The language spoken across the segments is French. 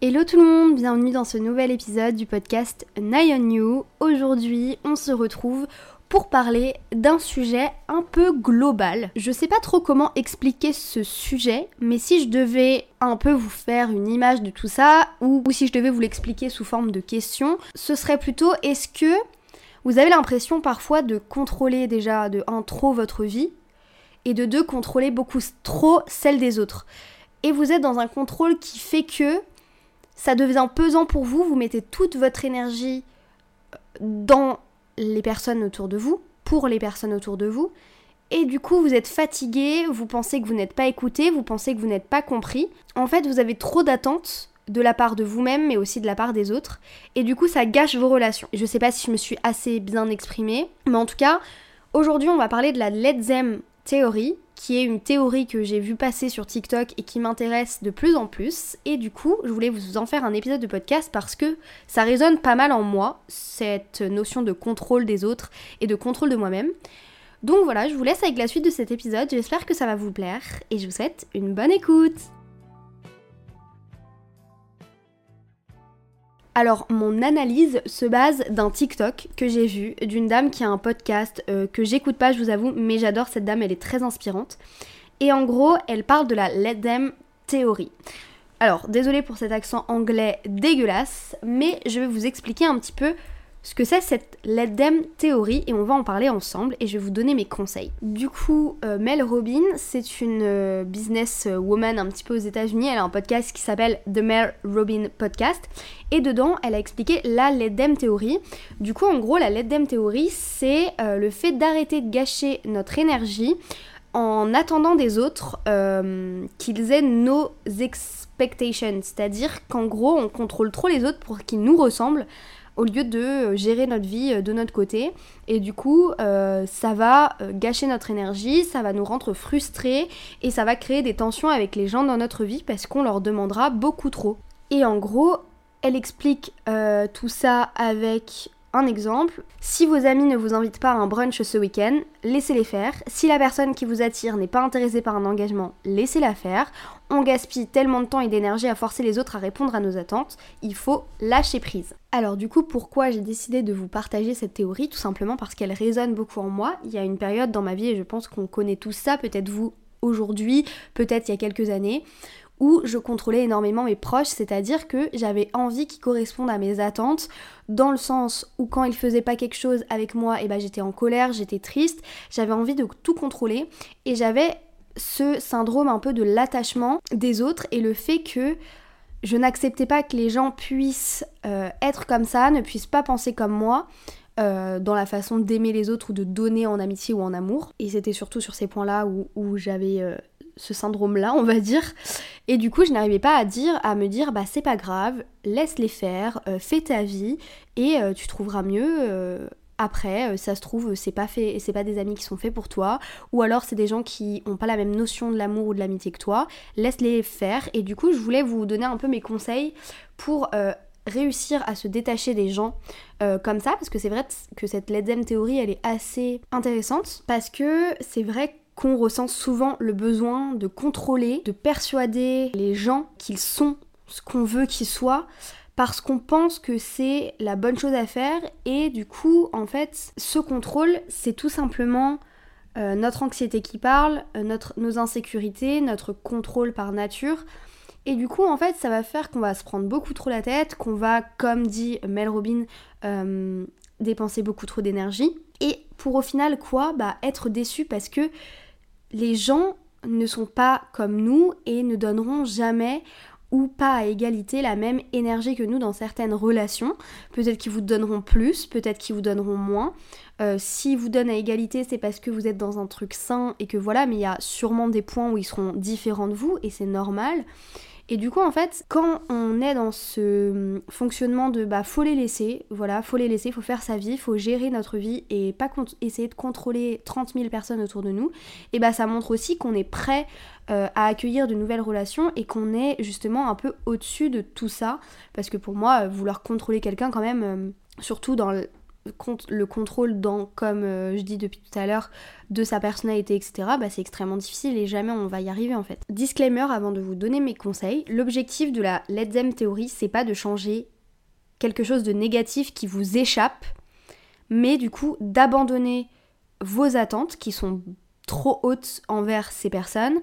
Hello tout le monde, bienvenue dans ce nouvel épisode du podcast Nye on You. Aujourd'hui, on se retrouve pour parler d'un sujet un peu global. Je sais pas trop comment expliquer ce sujet, mais si je devais un peu vous faire une image de tout ça, ou, si je devais vous l'expliquer sous forme de question, ce serait plutôt est-ce que vous avez l'impression parfois de contrôler déjà de un trop votre vie et de deux contrôler beaucoup trop celle des autres? Et vous êtes dans un contrôle qui fait que ça devient pesant pour vous, vous mettez toute votre énergie euh, dans les personnes autour de vous, pour les personnes autour de vous, et du coup vous êtes fatigué, vous pensez que vous n'êtes pas écouté, vous pensez que vous n'êtes pas compris. En fait, vous avez trop d'attentes de la part de vous-même, mais aussi de la part des autres, et du coup ça gâche vos relations. Je sais pas si je me suis assez bien exprimée, mais en tout cas, aujourd'hui on va parler de la Let Them Theory, qui est une théorie que j'ai vu passer sur TikTok et qui m'intéresse de plus en plus. Et du coup, je voulais vous en faire un épisode de podcast parce que ça résonne pas mal en moi, cette notion de contrôle des autres et de contrôle de moi-même. Donc voilà, je vous laisse avec la suite de cet épisode, j'espère que ça va vous plaire et je vous souhaite une bonne écoute Alors, mon analyse se base d'un TikTok que j'ai vu d'une dame qui a un podcast euh, que j'écoute pas, je vous avoue, mais j'adore cette dame, elle est très inspirante. Et en gros, elle parle de la Let Them Theory. Alors, désolée pour cet accent anglais dégueulasse, mais je vais vous expliquer un petit peu ce que c'est cette Let Them théorie et on va en parler ensemble et je vais vous donner mes conseils. Du coup, euh, Mel Robin, c'est une euh, business woman un petit peu aux États-Unis. Elle a un podcast qui s'appelle The Mel Robin Podcast et dedans, elle a expliqué la Let Them théorie. Du coup, en gros, la Let Them théorie, c'est euh, le fait d'arrêter de gâcher notre énergie en attendant des autres qu'ils aient nos expectations, c'est-à-dire qu'en gros, on contrôle trop les autres pour qu'ils nous ressemblent au lieu de euh, gérer notre vie euh, de notre côté. Et du coup, euh, ça va gâcher notre énergie, ça va nous rendre frustrés et ça va créer des tensions avec les gens dans notre vie parce qu'on leur demandera beaucoup trop. Et en gros, elle explique tout ça avec exemple, si vos amis ne vous invitent pas à un brunch ce week-end, laissez-les faire. Si la personne qui vous attire n'est pas intéressée par un engagement, laissez-la faire. On gaspille tellement de temps et d'énergie à forcer les autres à répondre à nos attentes, il faut lâcher prise. Alors du coup, pourquoi j'ai décidé de vous partager cette théorie? Tout simplement parce qu'elle résonne beaucoup en moi. Il y a une période dans ma vie, et je pense qu'on connaît tous ça, peut-être vous aujourd'hui, peut-être il y a quelques années, où je contrôlais énormément mes proches, c'est-à-dire que j'avais envie qu'ils correspondent à mes attentes, dans le sens où quand ils faisaient pas quelque chose avec moi, et eh ben j'étais en colère, j'étais triste, j'avais envie de tout contrôler, et j'avais ce syndrome un peu de l'attachement des autres et le fait que je n'acceptais pas que les gens puissent euh, être comme ça, ne puissent pas penser comme moi. Euh, dans la façon d'aimer les autres ou de donner en amitié ou en amour. Et c'était surtout sur ces points-là où, j'avais euh, ce syndrome-là, on va dire. Et du coup, je n'arrivais pas à dire, à me dire, bah c'est pas grave, laisse-les faire, euh, fais ta vie et euh, tu trouveras mieux. Euh, après, ça se trouve, c'est pas fait, c'est pas des amis qui sont faits pour toi, ou alors c'est des gens qui ont pas la même notion de l'amour ou de l'amitié que toi. Laisse-les faire. Et du coup, je voulais vous donner un peu mes conseils pour réussir à se détacher des gens comme ça, parce que c'est vrai que cette Led théorie, elle est assez intéressante, parce que c'est vrai qu'on ressent souvent le besoin de contrôler, de persuader les gens qu'ils sont ce qu'on veut qu'ils soient parce qu'on pense que c'est la bonne chose à faire et du coup en fait ce contrôle c'est tout simplement euh, notre anxiété qui parle, euh, nos insécurités, notre contrôle par nature. Et du coup en fait ça va faire qu'on va se prendre beaucoup trop la tête, qu'on va comme dit Mel Robin euh, dépenser beaucoup trop d'énergie. Et pour au final quoi? Bah être déçu parce que les gens ne sont pas comme nous et ne donneront jamais ou pas à égalité la même énergie que nous dans certaines relations. Peut-être qu'ils vous donneront plus, peut-être qu'ils vous donneront moins. Euh, S'ils vous donnent à égalité, c'est parce que vous êtes dans un truc sain et que voilà, mais il y a sûrement des points où ils seront différents de vous et c'est normal. Et du coup, en fait, quand on est dans ce hum, fonctionnement de bah faut les laisser, voilà, faut les laisser, faut faire sa vie, faut gérer notre vie et pas essayer de contrôler 30 000 personnes autour de nous, et bah ça montre aussi qu'on est prêt euh, à accueillir de nouvelles relations et qu'on est justement un peu au-dessus de tout ça. Parce que pour moi, vouloir contrôler quelqu'un quand même, euh, surtout dans le, le contrôle dans, comme euh, je dis depuis tout à l'heure, de sa personnalité, etc., bah, c'est extrêmement difficile et jamais on va y arriver en fait. Disclaimer avant de vous donner mes conseils, l'objectif de la Let's Them théorie, c'est pas de changer quelque chose de négatif qui vous échappe, mais du coup d'abandonner vos attentes qui sont trop hautes envers ces personnes,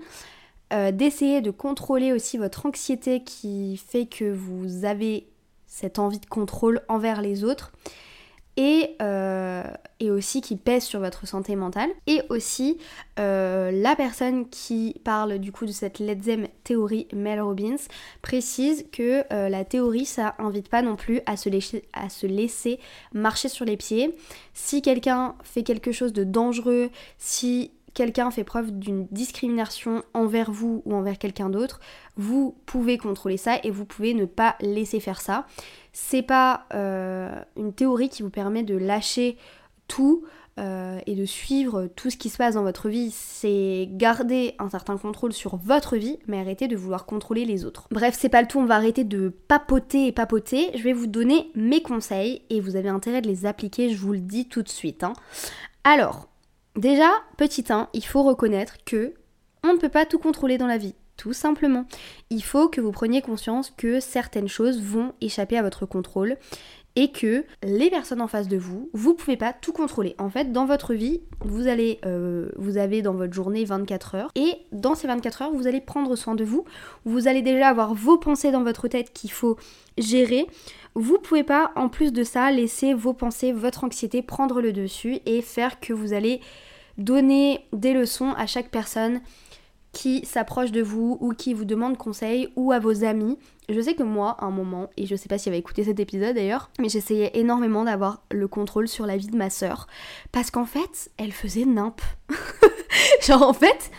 euh, d'essayer de contrôler aussi votre anxiété qui fait que vous avez cette envie de contrôle envers les autres et, euh, et, aussi qui pèse sur votre santé mentale. Et aussi euh, la personne qui parle du coup de cette Ledzem théorie, Mel Robbins, précise que euh, la théorie ça invite pas non plus à se laisser marcher sur les pieds. Si quelqu'un fait quelque chose de dangereux, si quelqu'un fait preuve d'une discrimination envers vous ou envers quelqu'un d'autre, vous pouvez contrôler ça et vous pouvez ne pas laisser faire ça. C'est pas euh, une théorie qui vous permet de lâcher tout euh, et de suivre tout ce qui se passe dans votre vie, c'est garder un certain contrôle sur votre vie, mais arrêter de vouloir contrôler les autres. Bref, c'est pas le tout, on va arrêter de papoter et papoter. Je vais vous donner mes conseils et vous avez intérêt de les appliquer, je vous le dis tout de suite. Hein. Alors, Déjà, petit 1, il faut reconnaître que on ne peut pas tout contrôler dans la vie. Tout simplement. Il faut que vous preniez conscience que certaines choses vont échapper à votre contrôle et que les personnes en face de vous, vous pouvez pas tout contrôler. En fait, dans votre vie, vous allez, euh, vous avez dans votre journée 24 heures et dans ces 24 heures, vous allez prendre soin de vous. Vous allez déjà avoir vos pensées dans votre tête qu'il faut gérer. Vous pouvez pas, en plus de ça, laisser vos pensées, votre anxiété prendre le dessus et faire que vous allez donner des leçons à chaque personne qui s'approche de vous ou qui vous demande conseil ou à vos amis. Je sais que moi, à un moment, et je sais pas si elle va écouter cet épisode d'ailleurs, mais j'essayais énormément d'avoir le contrôle sur la vie de ma sœur parce qu'en fait, elle faisait nimp. Genre en fait,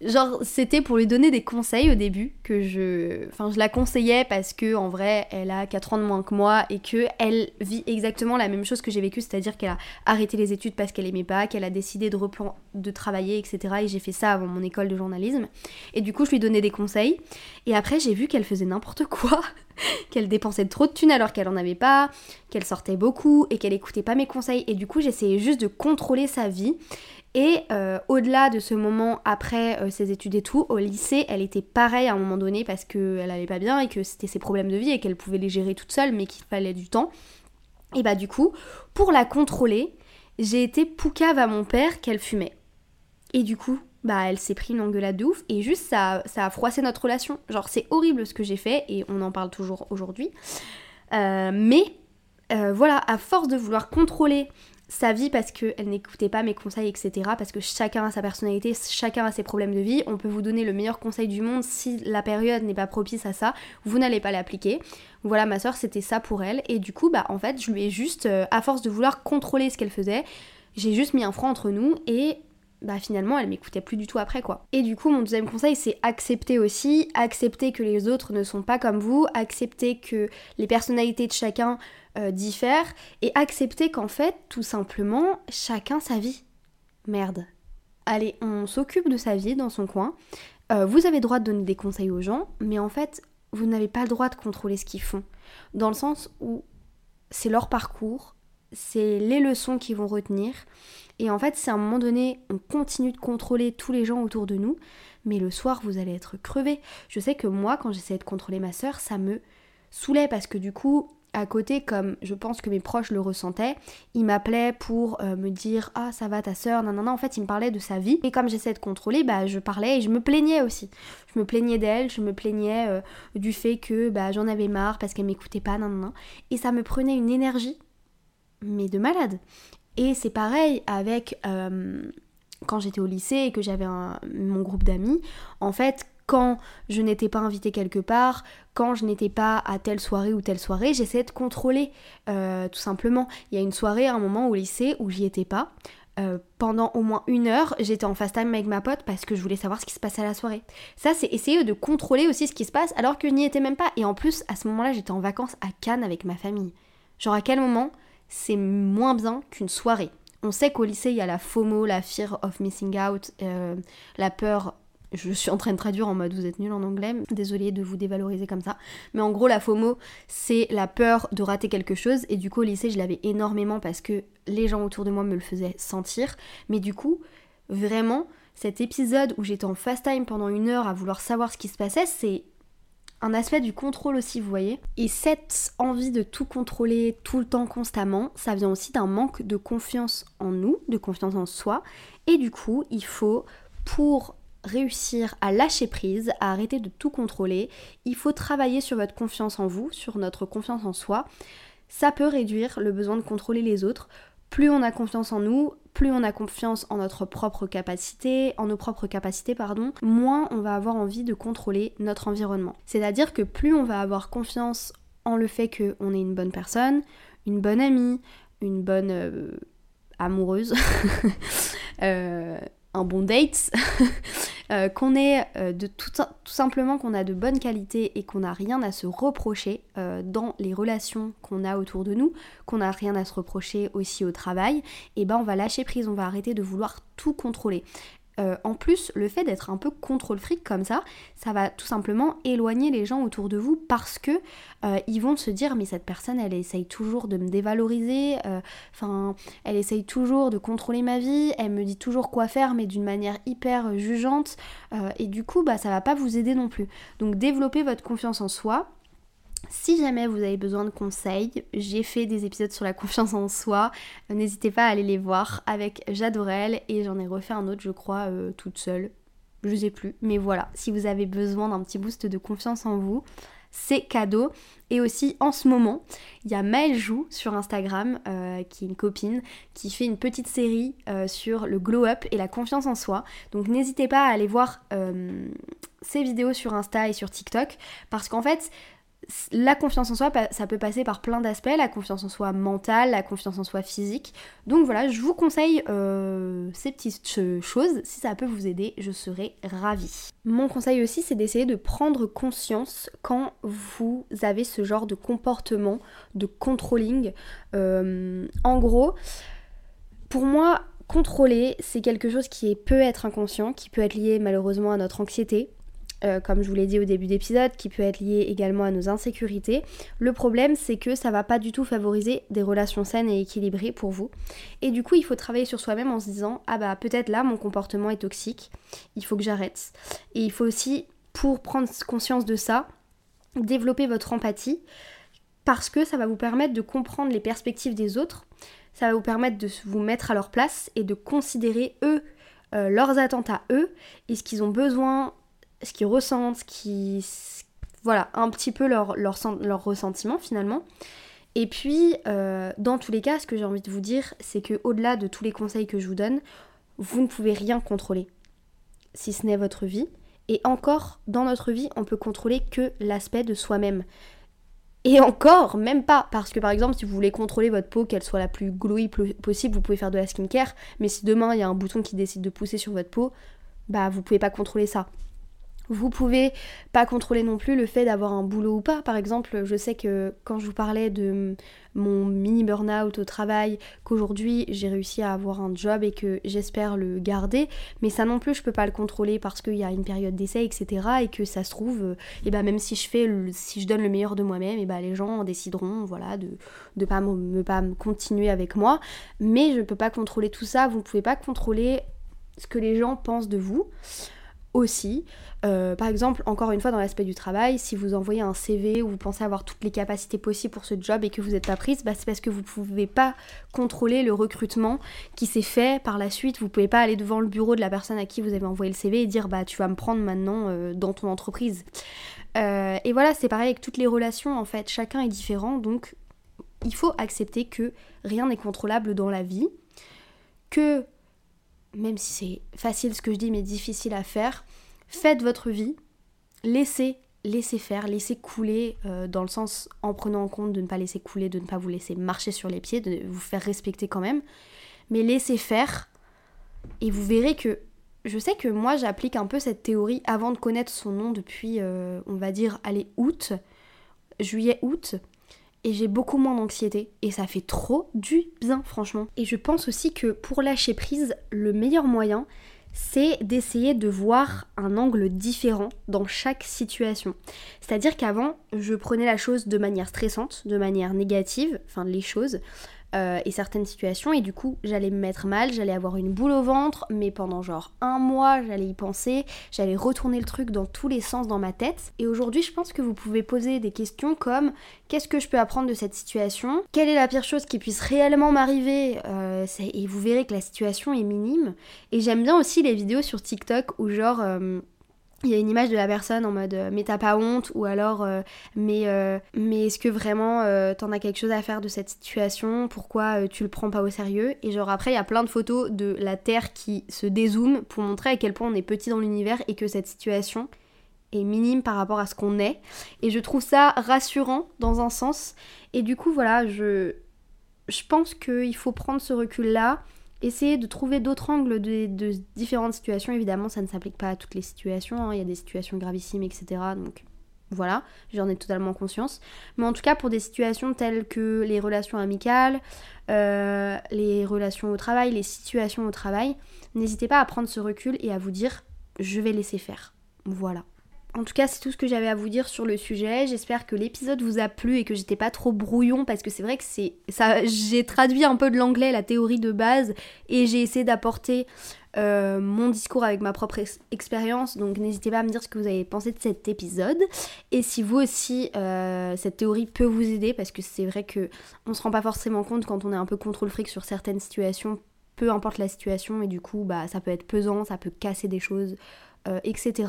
Genre, c'était pour lui donner des conseils au début, que je. Enfin, je la conseillais parce que, en vrai, elle a 4 ans de moins que moi et que elle vit exactement la même chose que j'ai vécu, c'est-à-dire qu'elle a arrêté les études parce qu'elle aimait pas, qu'elle a décidé de, replan... de travailler, etc. Et j'ai fait ça avant mon école de journalisme. Et du coup, je lui donnais des conseils. Et après, j'ai vu qu'elle faisait n'importe quoi, qu'elle dépensait trop de thunes alors qu'elle en avait pas, qu'elle sortait beaucoup et qu'elle écoutait pas mes conseils. Et du coup, j'essayais juste de contrôler sa vie. Et euh, au-delà de ce moment après euh, ses études et tout, au lycée, elle était pareille à un moment donné parce qu'elle allait pas bien et que c'était ses problèmes de vie et qu'elle pouvait les gérer toute seule mais qu'il fallait du temps. Et bah du coup, pour la contrôler, j'ai été poucave à mon père qu'elle fumait. Et du coup, bah elle s'est pris une engueulade de ouf et juste ça, ça a froissé notre relation. Genre c'est horrible ce que j'ai fait et on en parle toujours aujourd'hui. Euh, mais voilà, à force de vouloir contrôler sa vie parce qu'elle n'écoutait pas mes conseils, etc. Parce que chacun a sa personnalité, chacun a ses problèmes de vie. On peut vous donner le meilleur conseil du monde si la période n'est pas propice à ça, vous n'allez pas l'appliquer. Voilà, ma soeur, c'était ça pour elle. Et du coup, bah en fait, je lui ai juste, euh, à force de vouloir contrôler ce qu'elle faisait, j'ai juste mis un frein entre nous et bah finalement elle m'écoutait plus du tout après quoi. Et du coup mon deuxième conseil c'est accepter aussi, accepter que les autres ne sont pas comme vous, accepter que les personnalités de chacun euh, diffèrent et accepter qu'en fait tout simplement chacun sa vie. Merde. Allez, on s'occupe de sa vie dans son coin. Euh, vous avez le droit de donner des conseils aux gens, mais en fait vous n'avez pas le droit de contrôler ce qu'ils font. Dans le sens où c'est leur parcours, c'est les leçons qu'ils vont retenir et en fait, c'est à un moment donné, on continue de contrôler tous les gens autour de nous, mais le soir, vous allez être crevé. Je sais que moi, quand j'essayais de contrôler ma soeur, ça me saoulait parce que du coup, à côté, comme je pense que mes proches le ressentaient, ils m'appelaient pour euh, me dire Ah, ça va ta soeur, non, non, non. En fait, il me parlait de sa vie. Et comme j'essayais de contrôler, bah, je parlais et je me plaignais aussi. Je me plaignais d'elle, je me plaignais euh, du fait que bah, j'en avais marre parce qu'elle m'écoutait pas, non, non. Et ça me prenait une énergie, mais de malade. Et c'est pareil avec euh, quand j'étais au lycée et que j'avais mon groupe d'amis. En fait, quand je n'étais pas invitée quelque part, quand je n'étais pas à telle soirée ou telle soirée, j'essayais de contrôler euh, tout simplement. Il y a une soirée à un moment au lycée où j'y étais pas. Euh, pendant au moins une heure, j'étais en fast time avec ma pote parce que je voulais savoir ce qui se passait à la soirée. Ça, c'est essayer de contrôler aussi ce qui se passe alors que je n'y étais même pas. Et en plus, à ce moment-là, j'étais en vacances à Cannes avec ma famille. Genre à quel moment c'est moins bien qu'une soirée. On sait qu'au lycée, il y a la FOMO, la fear of missing out, euh, la peur. Je suis en train de traduire en mode vous êtes nul en anglais, désolée de vous dévaloriser comme ça. Mais en gros, la FOMO, c'est la peur de rater quelque chose. Et du coup, au lycée, je l'avais énormément parce que les gens autour de moi me le faisaient sentir. Mais du coup, vraiment, cet épisode où j'étais en fast time pendant une heure à vouloir savoir ce qui se passait, c'est un aspect du contrôle aussi, vous voyez. Et cette envie de tout contrôler tout le temps constamment, ça vient aussi d'un manque de confiance en nous, de confiance en soi. Et du coup, il faut, pour réussir à lâcher prise, à arrêter de tout contrôler, il faut travailler sur votre confiance en vous, sur notre confiance en soi. Ça peut réduire le besoin de contrôler les autres. Plus on a confiance en nous, plus on a confiance en notre propre capacité, en nos propres capacités, pardon, moins on va avoir envie de contrôler notre environnement. C'est-à-dire que plus on va avoir confiance en le fait qu'on est une bonne personne, une bonne amie, une bonne euh, amoureuse, euh, un bon date, euh, qu'on est euh, de tout, simplement qu'on a de bonnes qualités et qu'on n'a rien à se reprocher euh, dans les relations qu'on a autour de nous, qu'on n'a rien à se reprocher aussi au travail, et ben on va lâcher prise, on va arrêter de vouloir tout contrôler. Euh, en plus, le fait d'être un peu contrôle fric comme ça, ça va tout simplement éloigner les gens autour de vous parce que euh, ils vont se dire mais cette personne elle essaye toujours de me dévaloriser, euh, enfin elle essaye toujours de contrôler ma vie, elle me dit toujours quoi faire mais d'une manière hyper jugeante et du coup bah ça va pas vous aider non plus. Donc développez votre confiance en soi, si jamais vous avez besoin de conseils, j'ai fait des épisodes sur la confiance en soi. N'hésitez pas à aller les voir avec J'adorelle et j'en ai refait un autre, je crois, euh, toute seule. Je sais plus. Mais voilà, si vous avez besoin d'un petit boost de confiance en vous, c'est cadeau. Et aussi en ce moment, il y a Maëlle Jou sur Instagram, euh, qui est une copine, qui fait une petite série euh, sur le glow up et la confiance en soi. Donc n'hésitez pas à aller voir ses vidéos sur Insta et sur TikTok, parce qu'en fait, la confiance en soi, ça peut passer par plein d'aspects, la confiance en soi mentale, la confiance en soi physique. Donc voilà, je vous conseille euh, ces petites choses. Si ça peut vous aider, je serai ravie. Mon conseil aussi, c'est d'essayer de prendre conscience quand vous avez ce genre de comportement de controlling. Euh, en gros, pour moi, contrôler, c'est quelque chose qui peut être inconscient, qui peut être lié malheureusement à notre anxiété, euh, comme je vous l'ai dit au début d'épisode, qui peut être lié également à nos insécurités. Le problème, c'est que ça va pas du tout favoriser des relations saines et équilibrées pour vous. Et du coup, il faut travailler sur soi-même en se disant ah bah peut-être là mon comportement est toxique, il faut que j'arrête. Et il faut aussi, pour prendre conscience de ça, développer votre empathie parce que ça va vous permettre de comprendre les perspectives des autres, ça va vous permettre de vous mettre à leur place et de considérer eux euh, leurs attentes à eux et ce qu'ils ont besoin ce qu'ils ressentent, ce qui voilà, un petit peu leur, leur, leur ressentiment finalement. Et puis, euh, dans tous les cas, ce que j'ai envie de vous dire, c'est que au-delà de tous les conseils que je vous donne, vous ne pouvez rien contrôler, si ce n'est votre vie. Et encore, dans notre vie, on peut contrôler que l'aspect de soi-même. Et encore, même pas, parce que par exemple, si vous voulez contrôler votre peau, qu'elle soit la plus glowy possible, vous pouvez faire de la skincare, mais si demain il y a un bouton qui décide de pousser sur votre peau, bah vous pouvez pas contrôler ça. Vous pouvez pas contrôler non plus le fait d'avoir un boulot ou pas. Par exemple, je sais que quand je vous parlais de mon mini burn-out au travail, qu'aujourd'hui j'ai réussi à avoir un job et que j'espère le garder, mais ça non plus je peux pas le contrôler parce qu'il y a une période d'essai, etc. Et que ça se trouve, et euh, eh ben même si je fais, si je donne le meilleur de moi-même, et ben les gens décideront, voilà, de ne pas me pas continuer avec moi. Mais je ne peux pas contrôler tout ça. Vous ne pouvez pas contrôler ce que les gens pensent de vous aussi. Euh, par exemple, encore une fois dans l'aspect du travail, si vous envoyez un CV où vous pensez avoir toutes les capacités possibles pour ce job et que vous n'êtes pas prise, bah, c'est parce que vous ne pouvez pas contrôler le recrutement qui s'est fait par la suite. Vous ne pouvez pas aller devant le bureau de la personne à qui vous avez envoyé le CV et dire bah tu vas me prendre maintenant euh, dans ton entreprise. Euh, et voilà, c'est pareil avec toutes les relations en fait, chacun est différent donc il faut accepter que rien n'est contrôlable dans la vie, que même si c'est facile ce que je dis mais difficile à faire, faites votre vie, laissez, laissez faire, laissez couler euh, dans le sens en prenant en compte de ne pas laisser couler, de ne pas vous laisser marcher sur les pieds, de vous faire respecter quand même, mais laissez faire et vous verrez que je sais que moi j'applique un peu cette théorie avant de connaître son nom depuis euh, on va dire allez août, juillet août et j'ai beaucoup moins d'anxiété et ça fait trop du bien franchement. Et je pense aussi que pour lâcher prise, le meilleur moyen c'est d'essayer de voir un angle différent dans chaque situation. C'est-à-dire qu'avant, je prenais la chose de manière stressante, de manière négative, enfin les choses, euh, et certaines situations et du coup j'allais me mettre mal, j'allais avoir une boule au ventre mais pendant genre un mois j'allais y penser, j'allais retourner le truc dans tous les sens dans ma tête. Et aujourd'hui je pense que vous pouvez poser des questions comme qu'est-ce que je peux apprendre de cette situation, quelle est la pire chose qui puisse réellement m'arriver? Euh, et vous verrez que la situation est minime. Et j'aime bien aussi les vidéos sur TikTok où genre... Euh, il y a une image de la personne en mode euh, mais t'as pas honte? ou alors euh, mais euh, mais est-ce que vraiment t'en as quelque chose à faire de cette situation? Pourquoi tu le prends pas au sérieux? Et genre après il y a plein de photos de la terre qui se dézoome pour montrer à quel point on est petit dans l'univers et que cette situation est minime par rapport à ce qu'on est. Et je trouve ça rassurant dans un sens. Et du coup voilà je je pense qu'il faut prendre ce recul là Essayez de trouver d'autres angles de, différentes situations. Évidemment, ça ne s'applique pas à toutes les situations. Hein. Il y a des situations gravissimes, etc. Donc voilà, j'en ai totalement conscience. Mais en tout cas, pour des situations telles que les relations amicales, euh, les relations au travail, les situations au travail, n'hésitez pas à prendre ce recul et à vous dire je vais laisser faire. Voilà. En tout cas, c'est tout ce que j'avais à vous dire sur le sujet. J'espère que l'épisode vous a plu et que j'étais pas trop brouillon parce que c'est vrai que c'est ça. J'ai traduit un peu de l'anglais la théorie de base et j'ai essayé d'apporter euh, mon discours avec ma propre expérience. Donc n'hésitez pas à me dire ce que vous avez pensé de cet épisode et si vous aussi euh, cette théorie peut vous aider parce que c'est vrai que on se rend pas forcément compte quand on est un peu contrôle fric sur certaines situations, peu importe la situation et du coup bah ça peut être pesant, ça peut casser des choses, euh, etc.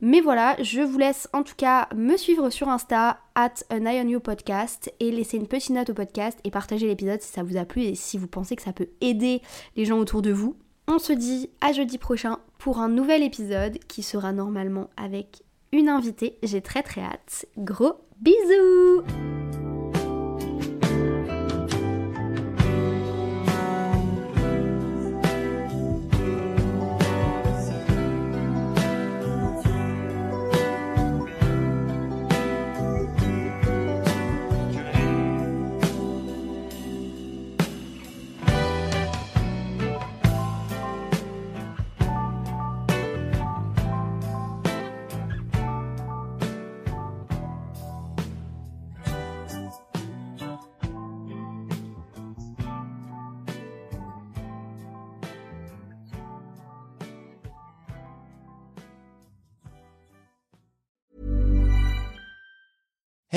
Mais voilà, je vous laisse en tout cas me suivre sur Insta, at an podcast, et laisser une petite note au podcast et partager l'épisode si ça vous a plu et si vous pensez que ça peut aider les gens autour de vous. On se dit à jeudi prochain pour un nouvel épisode qui sera normalement avec une invitée. J'ai très très hâte. Gros bisous